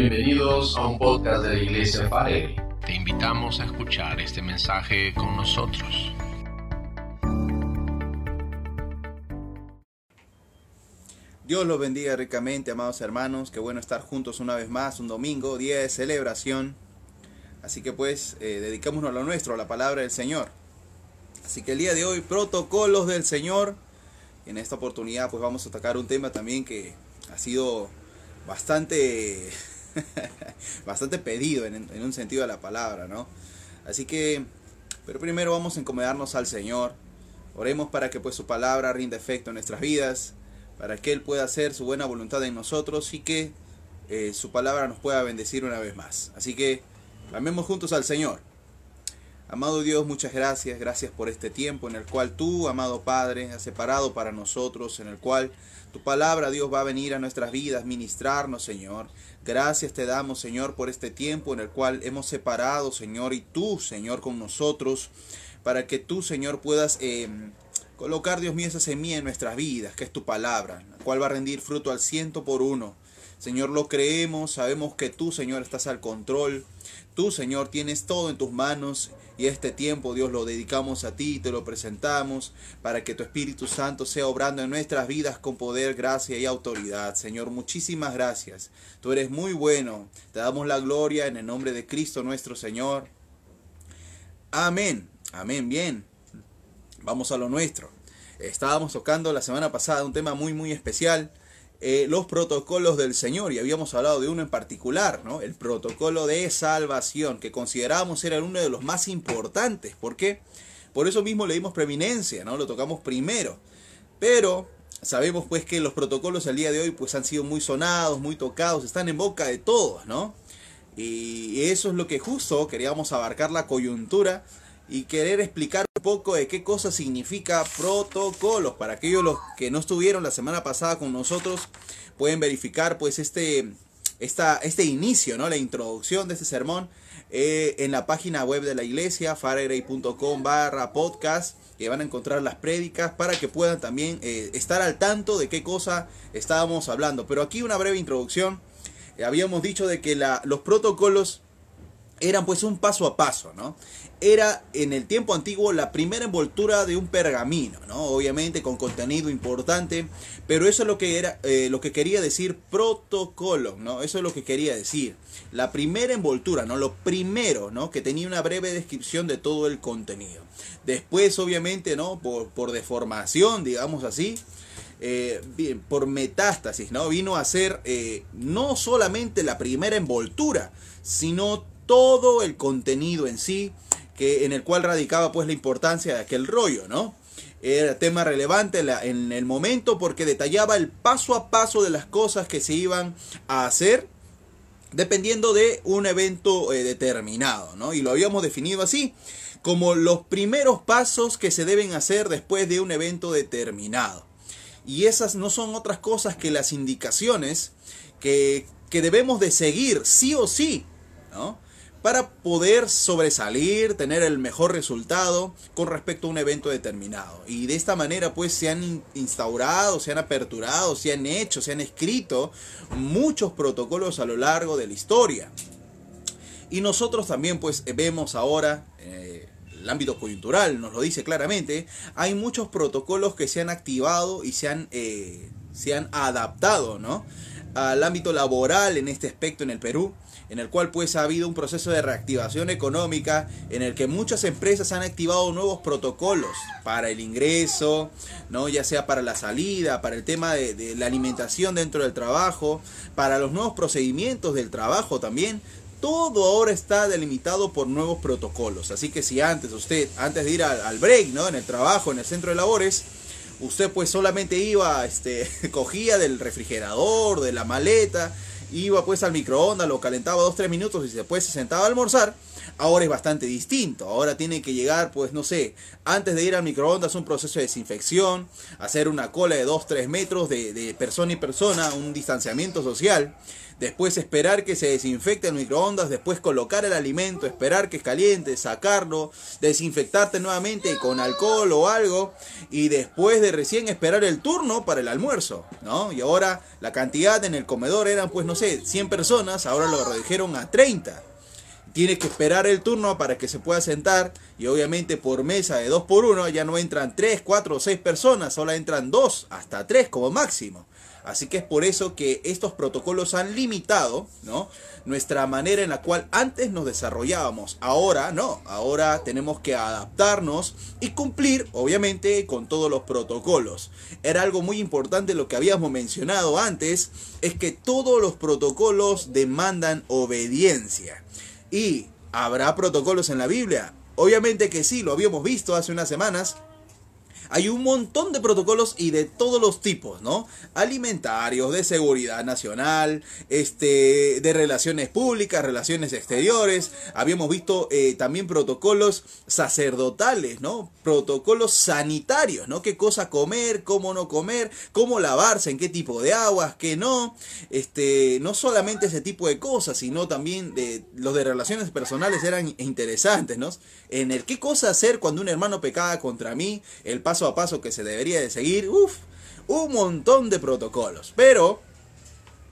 Bienvenidos a un podcast de la Iglesia Farelli. Te invitamos a escuchar este mensaje con nosotros. Dios los bendiga ricamente, amados hermanos. Qué bueno estar juntos una vez más, un domingo, día de celebración. Así que pues, eh, dedicémonos a lo nuestro, a la palabra del Señor. Así que el día de hoy, protocolos del Señor. En esta oportunidad pues vamos a tocar un tema también que ha sido bastante, bastante pedido en, un sentido de la palabra, ¿no? Así que, pero primero vamos a encomendarnos al Señor. Oremos para que pues su palabra rinda efecto en nuestras vidas para que Él pueda hacer su buena voluntad en nosotros y que eh, su palabra nos pueda bendecir una vez más. Así que amemos juntos al Señor. Amado Dios, muchas gracias, gracias por este tiempo en el cual tú, amado Padre, has separado para nosotros, en el cual tu palabra, Dios, va a venir a nuestras vidas, ministrarnos, Señor. Gracias te damos, Señor, por este tiempo en el cual hemos separado, Señor, y tú, Señor, con nosotros, para que tú, Señor, puedas... Eh, Colocar, Dios mío, esa semilla en nuestras vidas, que es tu palabra, la cual va a rendir fruto al ciento por uno. Señor, lo creemos, sabemos que tú, Señor, estás al control. Tú, Señor, tienes todo en tus manos y este tiempo, Dios, lo dedicamos a ti, te lo presentamos para que tu Espíritu Santo sea obrando en nuestras vidas con poder, gracia y autoridad. Señor, muchísimas gracias. Tú eres muy bueno. Te damos la gloria en el nombre de Cristo nuestro Señor. Amén. Amén. Bien vamos a lo nuestro. Estábamos tocando la semana pasada un tema muy muy especial, eh, los protocolos del Señor, y habíamos hablado de uno en particular, ¿no? el protocolo de salvación, que considerábamos era uno de los más importantes. ¿Por qué? Por eso mismo le dimos preeminencia, ¿no? lo tocamos primero. Pero sabemos pues que los protocolos al día de hoy pues han sido muy sonados, muy tocados, están en boca de todos, ¿no? Y eso es lo que justo queríamos abarcar la coyuntura y querer explicar un poco de qué cosa significa protocolos. Para aquellos los que no estuvieron la semana pasada con nosotros, pueden verificar pues este, esta, este inicio, ¿no? la introducción de este sermón eh, en la página web de la iglesia, faregrey.com barra podcast, que van a encontrar las prédicas para que puedan también eh, estar al tanto de qué cosa estábamos hablando. Pero aquí una breve introducción. Eh, habíamos dicho de que la, los protocolos eran pues un paso a paso, ¿no? Era en el tiempo antiguo la primera envoltura de un pergamino, ¿no? Obviamente con contenido importante, pero eso es lo que era, eh, lo que quería decir protocolo, ¿no? Eso es lo que quería decir. La primera envoltura, ¿no? Lo primero, ¿no? Que tenía una breve descripción de todo el contenido. Después, obviamente, ¿no? Por, deformación, digamos así, eh, por metástasis, ¿no? Vino a ser eh, no solamente la primera envoltura, sino todo el contenido en sí, en el cual radicaba pues la importancia de aquel rollo, ¿no? Era tema relevante en el momento porque detallaba el paso a paso de las cosas que se iban a hacer dependiendo de un evento eh, determinado, ¿no? Y lo habíamos definido así, como los primeros pasos que se deben hacer después de un evento determinado. Y esas no son otras cosas que las indicaciones que, que debemos de seguir sí o sí, ¿no? Para poder sobresalir, tener el mejor resultado con respecto a un evento determinado. Y de esta manera pues se han instaurado, se han aperturado, se han hecho, se han escrito muchos protocolos a lo largo de la historia. Y nosotros también pues vemos ahora... Eh, el ámbito coyuntural nos lo dice claramente, hay muchos protocolos que se han activado y se han, eh, se han adaptado ¿no? al ámbito laboral en este aspecto en el Perú en el cual pues ha habido un proceso de reactivación económica en el que muchas empresas han activado nuevos protocolos para el ingreso, ¿no? ya sea para la salida, para el tema de, la alimentación dentro del trabajo, para los nuevos procedimientos del trabajo también, todo ahora está delimitado por nuevos protocolos. Así que si antes usted, antes de ir al, break, ¿no? En el trabajo, en el centro de labores, usted pues solamente iba, este, cogía del refrigerador, de la maleta, iba pues al microondas, lo calentaba dos, tres minutos y después se sentaba a almorzar, ahora es bastante distinto. Ahora tiene que llegar, pues no sé, antes de ir al microondas, un proceso de desinfección, hacer una cola de dos, tres metros de, de persona y persona, un distanciamiento social después esperar que se desinfecte el microondas, después colocar el alimento, esperar que caliente, sacarlo, desinfectarte nuevamente con alcohol o algo y después de recién esperar el turno para el almuerzo, ¿no? Y ahora la cantidad en el comedor eran pues no sé, 100 personas, ahora lo redujeron a 30. Tiene que esperar el turno para que se pueda sentar y obviamente por mesa de 2 por 1 ya no entran 3, 4 o 6 personas, solo entran 2 hasta 3 como máximo. Así que es por eso que estos protocolos han limitado, ¿no? Nuestra manera en la cual antes nos desarrollábamos. Ahora no, ahora tenemos que adaptarnos y cumplir, obviamente, con todos los protocolos. Era algo muy importante lo que habíamos mencionado antes, es que todos los protocolos demandan obediencia. ¿Y habrá protocolos en la Biblia? Obviamente que sí, lo habíamos visto hace unas semanas hay un montón de protocolos y de todos los tipos, ¿no? Alimentarios, de seguridad nacional, este, de relaciones públicas, relaciones exteriores. Habíamos visto eh, también protocolos sacerdotales, ¿no? Protocolos sanitarios, ¿no? Qué cosa comer, cómo no comer, cómo lavarse, en qué tipo de aguas, qué no. Este, no solamente ese tipo de cosas, sino también de los de relaciones personales eran interesantes, ¿no? En el qué cosa hacer cuando un hermano pecaba contra mí, el paso a paso que se debería de seguir, uff, un montón de protocolos. Pero,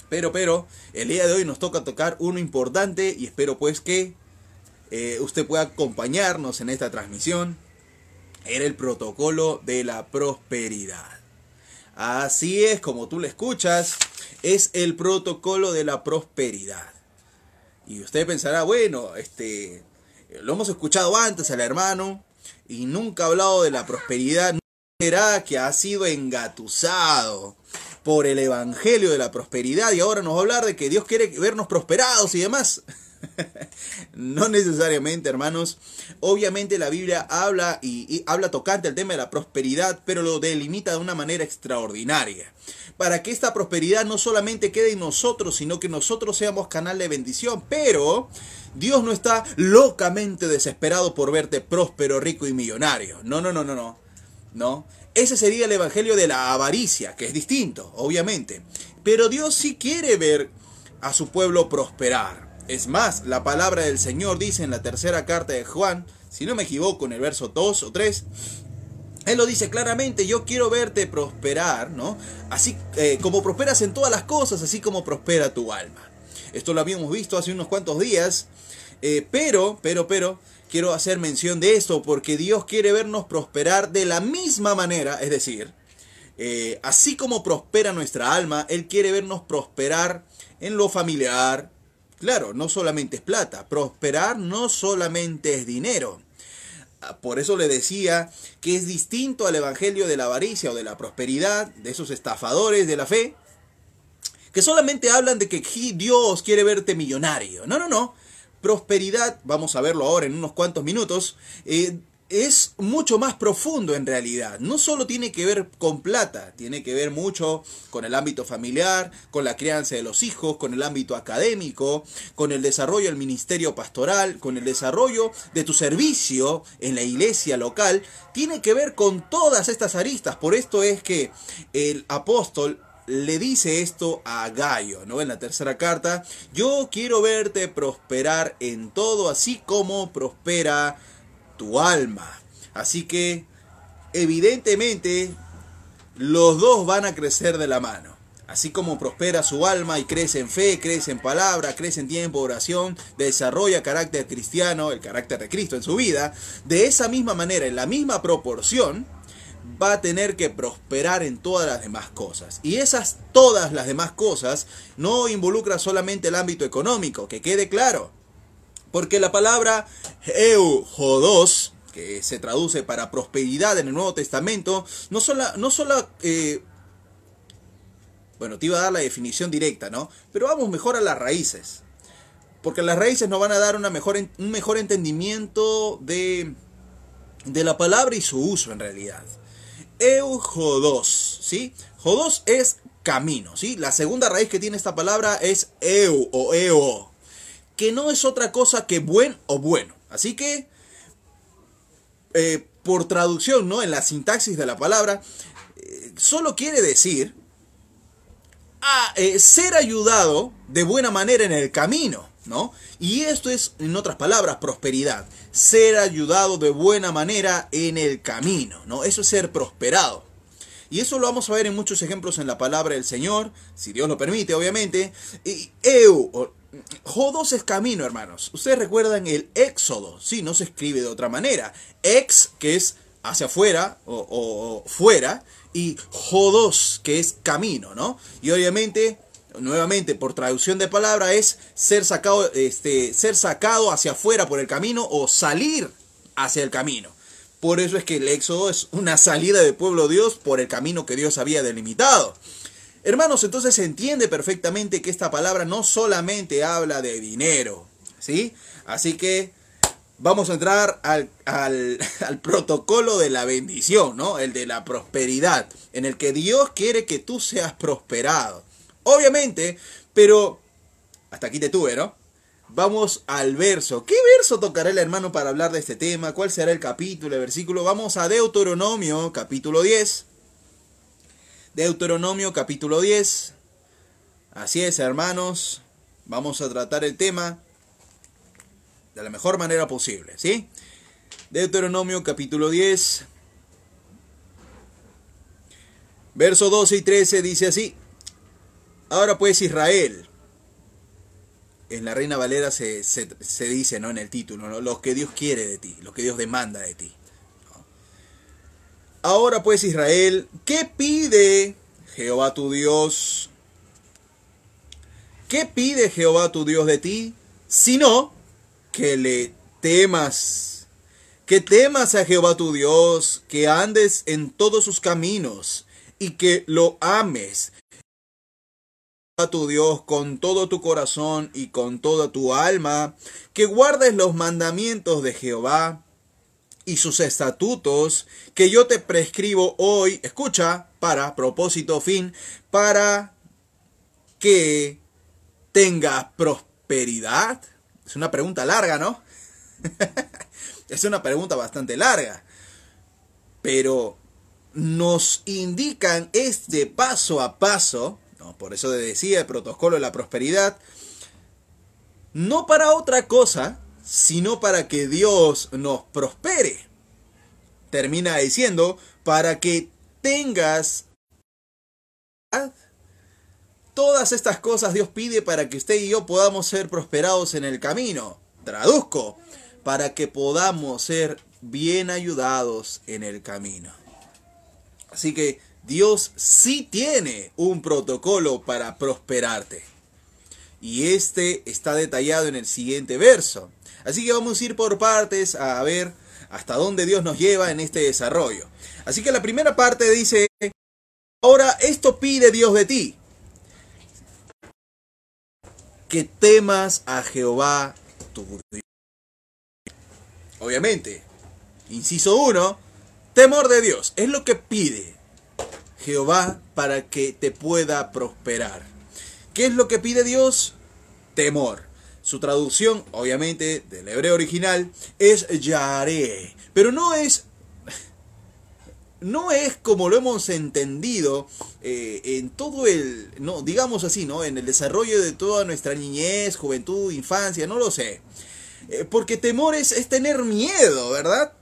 pero, pero, el día de hoy nos toca tocar uno importante y espero pues que eh, usted pueda acompañarnos en esta transmisión. Era el protocolo de la prosperidad. Así es, como tú lo escuchas, es el protocolo de la prosperidad. Y usted pensará, bueno, este, lo hemos escuchado antes al hermano, y nunca ha hablado de la prosperidad, que ha sido engatusado por el evangelio de la prosperidad y ahora nos va a hablar de que Dios quiere vernos prosperados y demás. no necesariamente, hermanos. Obviamente la Biblia habla y, habla tocante el tema de la prosperidad, pero lo delimita de una manera extraordinaria. Para que esta prosperidad no solamente quede en nosotros, sino que nosotros seamos canal de bendición. Pero Dios no está locamente desesperado por verte próspero, rico y millonario. No, no, no, no, no. No. Ese sería el evangelio de la avaricia, que es distinto, obviamente. Pero Dios sí quiere ver a su pueblo prosperar. Es más, la palabra del Señor dice en la tercera carta de Juan, si no me equivoco, en el verso 2 o 3, Él lo dice claramente, yo quiero verte prosperar, ¿no? Así eh, como prosperas en todas las cosas, así como prospera tu alma. Esto lo habíamos visto hace unos cuantos días, eh, pero, pero, pero, quiero hacer mención de esto porque Dios quiere vernos prosperar de la misma manera, es decir, eh, así como prospera nuestra alma, Él quiere vernos prosperar en lo familiar, Claro, no solamente es plata, prosperar no solamente es dinero. Por eso le decía que es distinto al evangelio de la avaricia o de la prosperidad, de esos estafadores de la fe, que solamente hablan de que Dios quiere verte millonario. No, no, no. Prosperidad, vamos a verlo ahora en unos cuantos minutos, eh, es mucho más profundo en realidad. No solo tiene que ver con plata, tiene que ver mucho con el ámbito familiar, con la crianza de los hijos, con el ámbito académico, con el desarrollo del ministerio pastoral, con el desarrollo de tu servicio en la iglesia local. Tiene que ver con todas estas aristas. Por esto es que el apóstol le dice esto a Gallo, ¿no? En la tercera carta, yo quiero verte prosperar en todo, así como prospera tu alma. Así que, evidentemente, los dos van a crecer de la mano. Así como prospera su alma y crece en fe, crece en palabra, crece en tiempo oración, desarrolla carácter cristiano, el carácter de Cristo en su vida, de esa misma manera, en la misma proporción, va a tener que prosperar en todas las demás cosas. Y esas todas las demás cosas no involucra solamente el ámbito económico, que quede claro. Porque la palabra eujodos, que se traduce para prosperidad en el Nuevo Testamento, no solo, no solo eh, bueno, te iba a dar la definición directa, ¿no? Pero vamos mejor a las raíces. Porque las raíces nos van a dar una mejor, un mejor entendimiento de, de la palabra y su uso en realidad. Eujodos, ¿sí? Jodos es camino, ¿sí? La segunda raíz que tiene esta palabra es eu o eo, que no es otra cosa que buen o bueno. Así que, eh, por traducción, ¿no? En la sintaxis de la palabra, eh, solo quiere decir a, eh, ser ayudado de buena manera en el camino, ¿no? Y esto es, en otras palabras, prosperidad. Ser ayudado de buena manera en el camino, ¿no? Eso es ser prosperado. Y eso lo vamos a ver en muchos ejemplos en la palabra del Señor, si Dios lo permite, obviamente. Y eu, Jodos es camino, hermanos. Ustedes recuerdan el éxodo, sí, no se escribe de otra manera. Ex, que es hacia afuera o, o fuera, y jodos, que es camino, ¿no? Y obviamente nuevamente por traducción de palabra es ser sacado, este, ser sacado hacia afuera por el camino o salir hacia el camino. Por eso es que el éxodo es una salida del pueblo de Dios por el camino que Dios había delimitado. Hermanos, entonces se entiende perfectamente que esta palabra no solamente habla de dinero, ¿sí? Así que vamos a entrar al, al, al, protocolo de la bendición, ¿no? El de la prosperidad, en el que Dios quiere que tú seas prosperado. Obviamente, pero hasta aquí te tuve, ¿no? Vamos al verso. ¿Qué verso tocará el hermano para hablar de este tema? ¿Cuál será el capítulo, el versículo? Vamos a Deuteronomio, capítulo 10. Deuteronomio, capítulo 10. Así es, hermanos. Vamos a tratar el tema de la mejor manera posible, ¿sí? Deuteronomio, capítulo 10. Verso 12 y 13 dice así. Ahora pues Israel, en la Reina Valera se, dice ¿no? en el título, ¿no? lo que Dios quiere de ti, lo que Dios demanda de ti. Ahora pues Israel, ¿qué pide Jehová tu Dios? ¿Qué pide Jehová tu Dios de ti? Sino que le temas, que temas a Jehová tu Dios, que andes en todos sus caminos y que lo ames a tu Dios con todo tu corazón y con toda tu alma, que guardes los mandamientos de Jehová y sus estatutos que yo te prescribo hoy, escucha, para propósito fin, para que tengas prosperidad. Es una pregunta larga, ¿no? es una pregunta bastante larga. Pero nos indican este paso a paso por eso decía el protocolo de la prosperidad, no para otra cosa, sino para que Dios nos prospere. Termina diciendo, para que tengas... Todas estas cosas Dios pide para que usted y yo podamos ser prosperados en el camino. Traduzco, para que podamos ser bien ayudados en el camino. Así que Dios sí tiene un protocolo para prosperarte. Y este está detallado en el siguiente verso. Así que vamos a ir por partes a ver hasta dónde Dios nos lleva en este desarrollo. Así que la primera parte dice, ahora esto pide Dios de ti. Que temas a Jehová tu Dios. Obviamente, inciso 1, temor de Dios. Es lo que pide. Jehová para que te pueda prosperar. ¿Qué es lo que pide Dios? Temor. Su traducción, obviamente, del hebreo original es Yare. Pero no es. No es como lo hemos entendido eh, en todo el. No, digamos así, ¿no? En el desarrollo de toda nuestra niñez, juventud, infancia, no lo sé. Eh, porque temor es, es tener miedo, ¿verdad?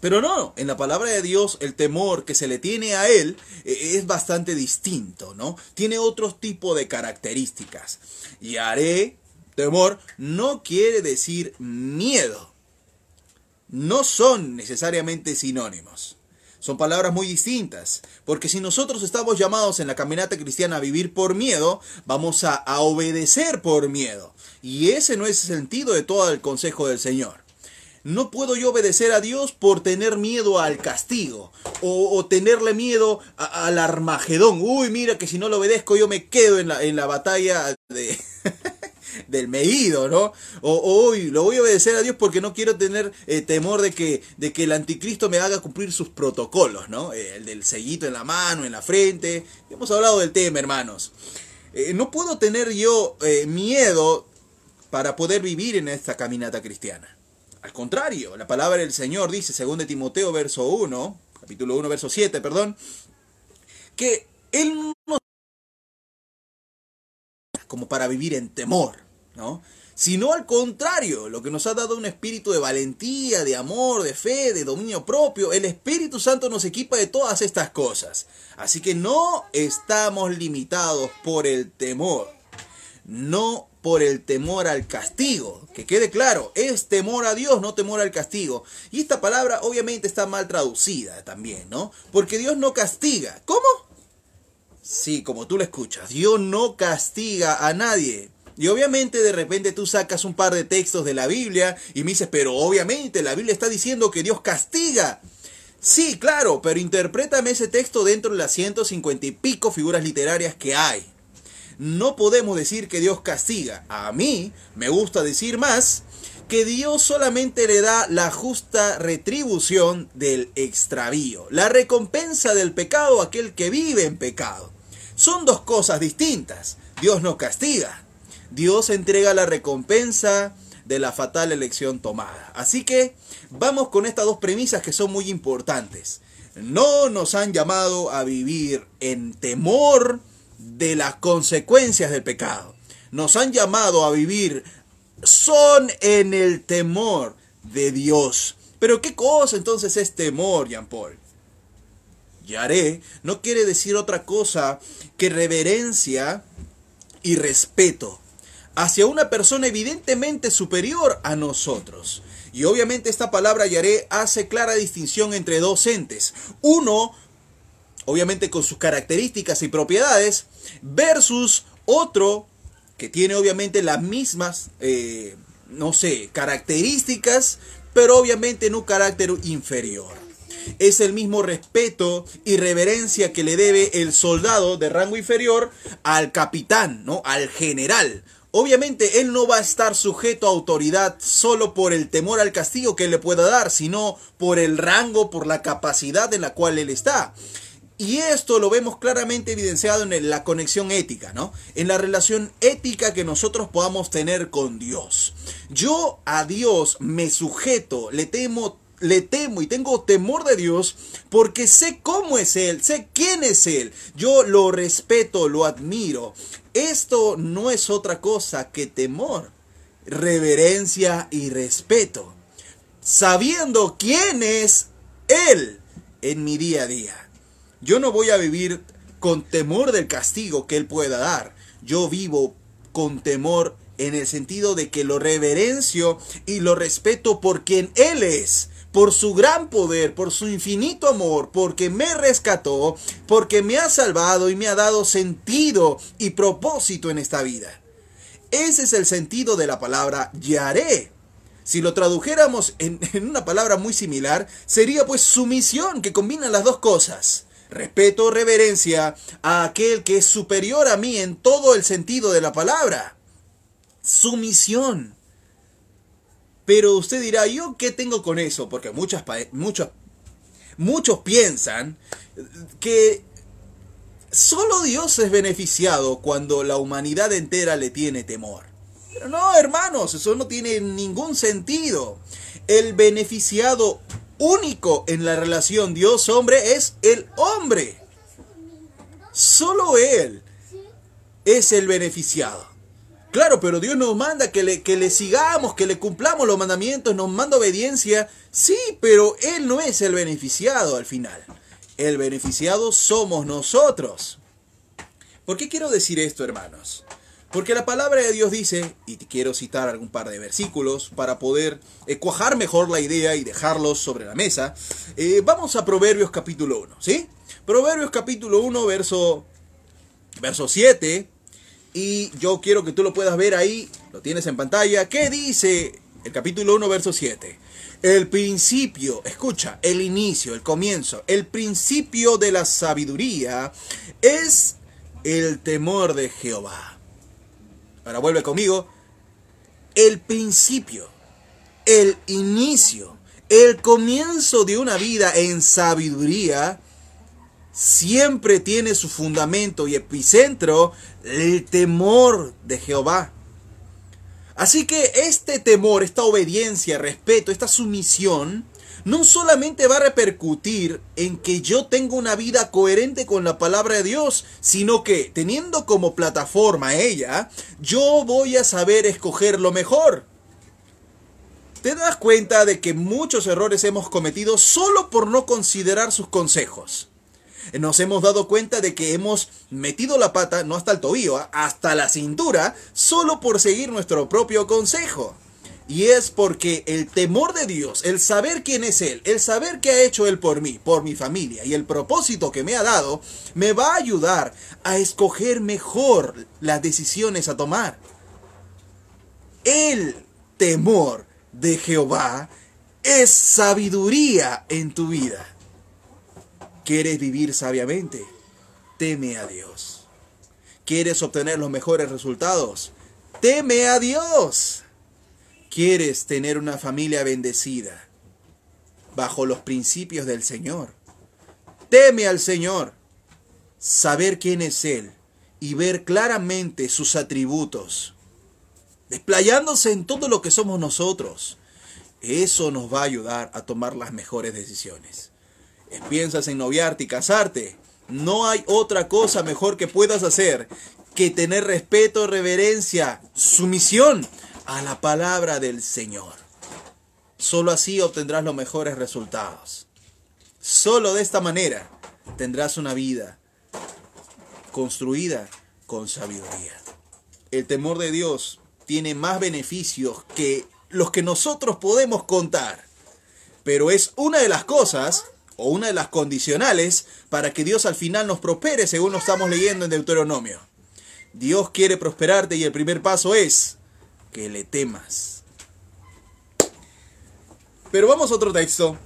Pero no, en la palabra de Dios el temor que se le tiene a él eh, es bastante distinto, ¿no? Tiene otro tipo de características. Y temor, no quiere decir miedo. No son necesariamente sinónimos. Son palabras muy distintas, porque si nosotros estamos llamados en la caminata cristiana a vivir por miedo, vamos a, a obedecer por miedo. Y ese no es el sentido de todo el consejo del Señor. No puedo yo obedecer a Dios por tener miedo al castigo o, tenerle miedo al Armagedón. Uy, mira que si no lo obedezco yo me quedo en la, en la batalla de, del medido, ¿no? O hoy lo voy a obedecer a Dios porque no quiero tener eh, temor de que, de que el anticristo me haga cumplir sus protocolos, ¿no? Eh, el del sellito en la mano, en la frente. Hemos hablado del tema, hermanos. Eh, no puedo tener yo miedo para poder vivir en esta caminata cristiana. Al contrario, la palabra del Señor dice, según de Timoteo, verso 1, capítulo 1, verso 7, perdón, que Él no como para vivir en temor. ¿no? Sino al contrario, lo que nos ha dado un espíritu de valentía, de amor, de fe, de dominio propio. El Espíritu Santo nos equipa de todas estas cosas. Así que no estamos limitados por el temor. No por el temor al castigo. Que quede claro, es temor a Dios, no temor al castigo. Y esta palabra obviamente está mal traducida también, ¿no? Porque Dios no castiga. ¿Cómo? Sí, como tú lo escuchas, Dios no castiga a nadie. Y obviamente de repente tú sacas un par de textos de la Biblia y me dices, pero obviamente la Biblia está diciendo que Dios castiga. Sí, claro, pero interprétame ese texto dentro de las 150 y pico figuras literarias que hay no podemos decir que Dios castiga. A mí me gusta decir más que Dios solamente le da la justa retribución del extravío, la recompensa del pecado a aquel que vive en pecado. Son dos cosas distintas. Dios no castiga. Dios entrega la recompensa de la fatal elección tomada. Así que vamos con estas dos premisas que son muy importantes. No nos han llamado a vivir en temor de las consecuencias del pecado. Nos han llamado a vivir son en el temor de Dios. Pero ¿qué cosa entonces es temor, Jean Paul? Yaré no quiere decir otra cosa que reverencia y respeto hacia una persona evidentemente superior a nosotros. Y obviamente esta palabra yaré hace clara distinción entre dos entes. Uno obviamente con sus características y propiedades, versus otro que tiene obviamente las mismas, eh, no sé, características, pero obviamente en un carácter inferior. Es el mismo respeto y reverencia que le debe el soldado de rango inferior al capitán, ¿no? Al general. Obviamente él no va a estar sujeto a autoridad solo por el temor al castigo que le pueda dar, sino por el rango, por la capacidad en la cual él está. Y esto lo vemos claramente evidenciado en la conexión ética, ¿no? En la relación ética que nosotros podamos tener con Dios. Yo a Dios me sujeto, le temo, le temo y tengo temor de Dios porque sé cómo es Él, sé quién es Él. Yo lo respeto, lo admiro. Esto no es otra cosa que temor, reverencia y respeto. Sabiendo quién es Él en mi día a día. Yo no voy a vivir con temor del castigo que Él pueda dar. Yo vivo con temor en el sentido de que lo reverencio y lo respeto por quien Él es, por su gran poder, por su infinito amor, porque me rescató, porque me ha salvado y me ha dado sentido y propósito en esta vida. Ese es el sentido de la palabra yaré. Si lo tradujéramos en, una palabra muy similar, sería pues sumisión que combina las dos cosas respeto, reverencia a aquel que es superior a mí en todo el sentido de la palabra. Sumisión. Pero usted dirá, ¿yo qué tengo con eso? Porque muchas, muchos, muchos piensan que solo Dios es beneficiado cuando la humanidad entera le tiene temor. Pero no, hermanos, eso no tiene ningún sentido. El beneficiado único en la relación Dios-hombre es el hombre. Solo Él es el beneficiado. Claro, pero Dios nos manda que le, que le sigamos, que le cumplamos los mandamientos, nos manda obediencia. Sí, pero Él no es el beneficiado al final. El beneficiado somos nosotros. ¿Por qué quiero decir esto, hermanos? Porque la palabra de Dios dice, y te quiero citar algún par de versículos para poder eh, cuajar mejor la idea y dejarlos sobre la mesa. Eh, vamos a Proverbios capítulo 1, ¿sí? Proverbios capítulo 1, verso, verso 7. Y yo quiero que tú lo puedas ver ahí, lo tienes en pantalla. ¿Qué dice el capítulo 1, verso 7? El principio, escucha, el inicio, el comienzo, el principio de la sabiduría es el temor de Jehová ahora vuelve conmigo, el principio, el inicio, el comienzo de una vida en sabiduría, siempre tiene su fundamento y epicentro el temor de Jehová. Así que este temor, esta obediencia, respeto, esta sumisión, no solamente va a repercutir en que yo tenga una vida coherente con la palabra de Dios, sino que teniendo como plataforma ella, yo voy a saber escoger lo mejor. ¿Te das cuenta de que muchos errores hemos cometido solo por no considerar sus consejos? Nos hemos dado cuenta de que hemos metido la pata, no hasta el tobillo, ¿ah? hasta la cintura, solo por seguir nuestro propio consejo. Y es porque el temor de Dios, el saber quién es Él, el saber qué ha hecho Él por mí, por mi familia y el propósito que me ha dado, me va a ayudar a escoger mejor las decisiones a tomar. El temor de Jehová es sabiduría en tu vida. ¿Quieres vivir sabiamente? Teme a Dios. ¿Quieres obtener los mejores resultados? Teme a Dios. ¿Quieres tener una familia bendecida bajo los principios del Señor? Teme al Señor. Saber quién es Él y ver claramente sus atributos desplayándose en todo lo que somos nosotros. Eso nos va a ayudar a tomar las mejores decisiones. Piensas en noviarte y casarte. No hay otra cosa mejor que puedas hacer que tener respeto, reverencia, sumisión a la palabra del Señor. Solo así obtendrás los mejores resultados. Solo de esta manera tendrás una vida construida con sabiduría. El temor de Dios tiene más beneficios que los que nosotros podemos contar. Pero es una de las cosas o una de las condicionales para que Dios al final nos prospere según lo estamos leyendo en Deuteronomio. Dios quiere prosperarte y el primer paso es que le temas. Pero vamos a otro texto,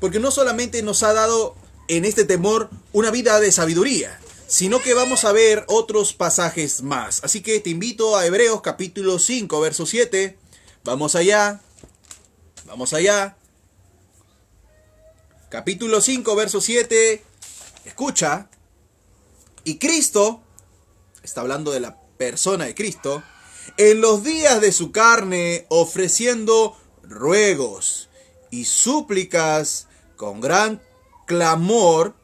porque no solamente nos ha dado en este temor una vida de sabiduría, sino que vamos a ver otros pasajes más. Así que te invito a Hebreos capítulo 5, verso 7. Vamos allá. Vamos allá. Capítulo 5, verso 7. Escucha. Y Cristo, está hablando de la persona de Cristo, en los días de su carne ofreciendo ruegos y súplicas con gran clamor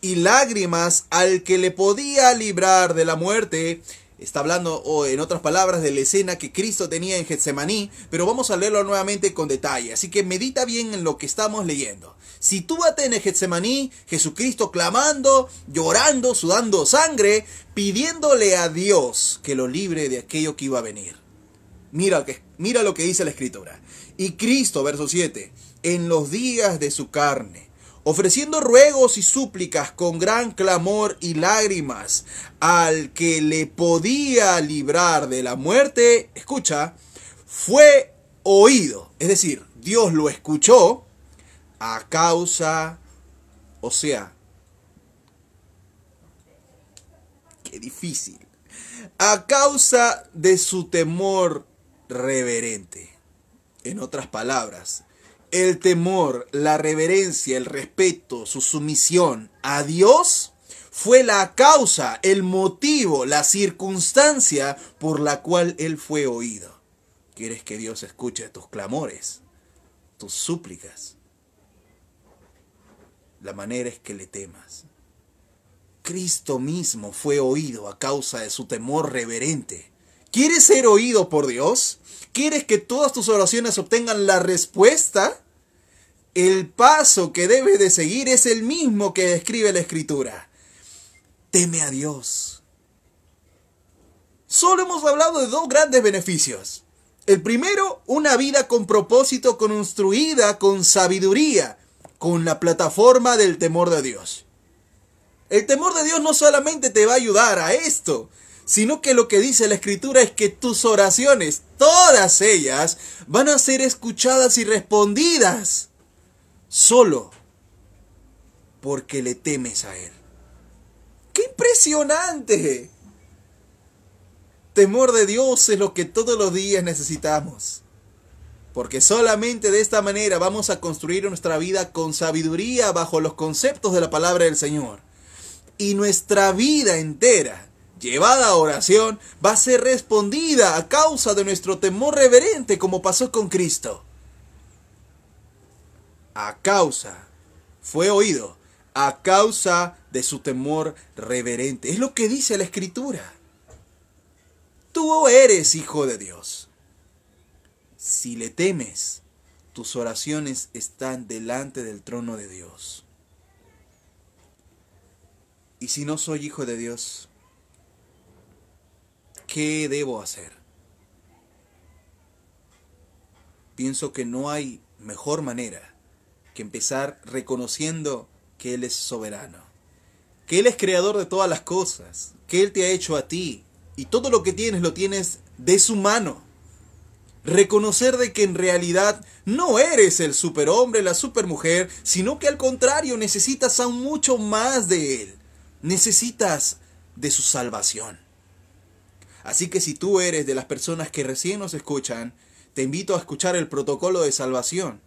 y lágrimas al que le podía librar de la muerte. Está hablando, o en otras palabras, de la escena que Cristo tenía en Getsemaní, pero vamos a leerlo nuevamente con detalle. Así que medita bien en lo que estamos leyendo. Sitúate en Getsemaní, Jesucristo clamando, llorando, sudando sangre, pidiéndole a Dios que lo libre de aquello que iba a venir. Mira, mira lo que dice la Escritura. Y Cristo, verso 7, en los días de su carne, ofreciendo ruegos y súplicas con gran clamor y lágrimas al que le podía librar de la muerte, escucha, fue oído. Es decir, Dios lo escuchó a causa, o sea, qué difícil, a causa de su temor reverente. En otras palabras, el temor, la reverencia, el respeto, su sumisión a Dios fue la causa, el motivo, la circunstancia por la cual Él fue oído. ¿Quieres que Dios escuche tus clamores, tus súplicas? La manera es que le temas. Cristo mismo fue oído a causa de su temor reverente. ¿Quieres ser oído por Dios? ¿Quieres que todas tus oraciones obtengan la respuesta? El paso que debes de seguir es el mismo que describe la escritura. Teme a Dios. Solo hemos hablado de dos grandes beneficios. El primero, una vida con propósito, construida con sabiduría, con la plataforma del temor de Dios. El temor de Dios no solamente te va a ayudar a esto, sino que lo que dice la escritura es que tus oraciones, todas ellas, van a ser escuchadas y respondidas solo porque le temes a Él. ¡Qué impresionante! Temor de Dios es lo que todos los días necesitamos. Porque solamente de esta manera vamos a construir nuestra vida con sabiduría bajo los conceptos de la palabra del Señor. Y nuestra vida entera llevada a oración va a ser respondida a causa de nuestro temor reverente como pasó con Cristo. a causa, fue oído, a causa de su temor reverente. Es lo que dice la escritura. Tú eres hijo de Dios. Si le temes, tus oraciones están delante del trono de Dios. Y si no soy hijo de Dios, ¿qué debo hacer? Pienso que no hay mejor manera que empezar reconociendo que Él es soberano, que Él es creador de todas las cosas, que Él te ha hecho a ti y todo lo que tienes lo tienes de su mano. Reconocer de que en realidad no eres el superhombre, la supermujer, sino que al contrario necesitas aún mucho más de Él. Necesitas de su salvación. Así que si tú eres de las personas que recién nos escuchan, te invito a escuchar el protocolo de salvación.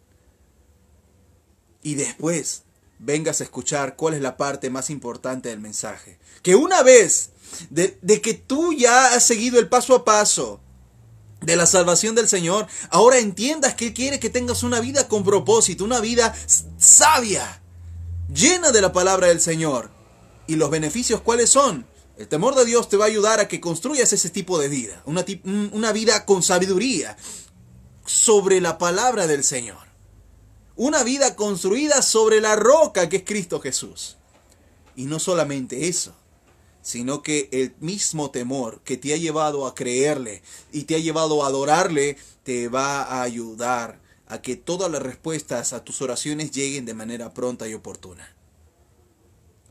Y después vengas a escuchar cuál es la parte más importante del mensaje. Que una vez de, que tú ya has seguido el paso a paso de la salvación del Señor, ahora entiendas que Él quiere que tengas una vida con propósito, una vida sabia, llena de la palabra del Señor. ¿Y los beneficios cuáles son? El temor de Dios te va a ayudar a que construyas ese tipo de vida, una, una vida con sabiduría sobre la palabra del Señor. Una vida construida sobre la roca que es Cristo Jesús. Y no solamente eso, sino que el mismo temor que te ha llevado a creerle y te ha llevado a adorarle, te va a ayudar a que todas las respuestas a tus oraciones lleguen de manera pronta y oportuna.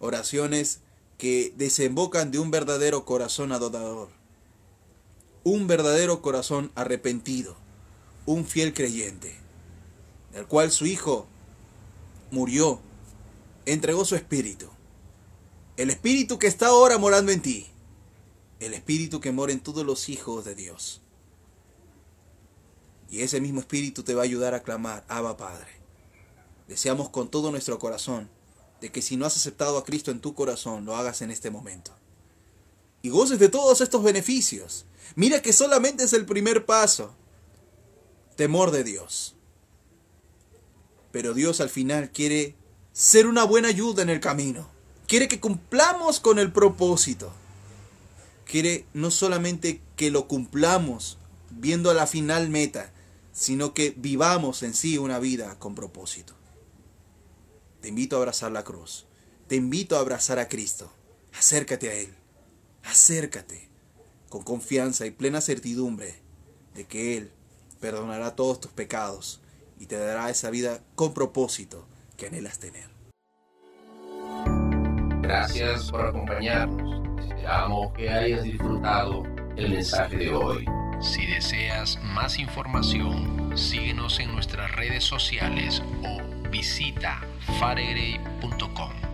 Oraciones que desembocan de un verdadero corazón adorador, un verdadero corazón arrepentido, un fiel creyente, del cual su Hijo murió, entregó su espíritu, el espíritu que está ahora morando en ti, el espíritu que mora en todos los hijos de Dios. Y ese mismo espíritu te va a ayudar a clamar, Abba Padre. Deseamos con todo nuestro corazón de que si no has aceptado a Cristo en tu corazón, lo hagas en este momento. Y goces de todos estos beneficios. Mira que solamente es el primer paso. Temor de Dios. Pero Dios al final quiere ser una buena ayuda en el camino. Quiere que cumplamos con el propósito. Quiere no solamente que lo cumplamos viendo a la final meta, sino que vivamos en sí una vida con propósito. Te invito a abrazar la cruz. Te invito a abrazar a Cristo. Acércate a Él. Acércate con confianza y plena certidumbre de que Él perdonará todos tus pecados y te dará esa vida con propósito que anhelas tener. Gracias por acompañarnos. Esperamos que hayas disfrutado el mensaje de hoy. Si deseas más información, síguenos en nuestras redes sociales o visita faregray.com.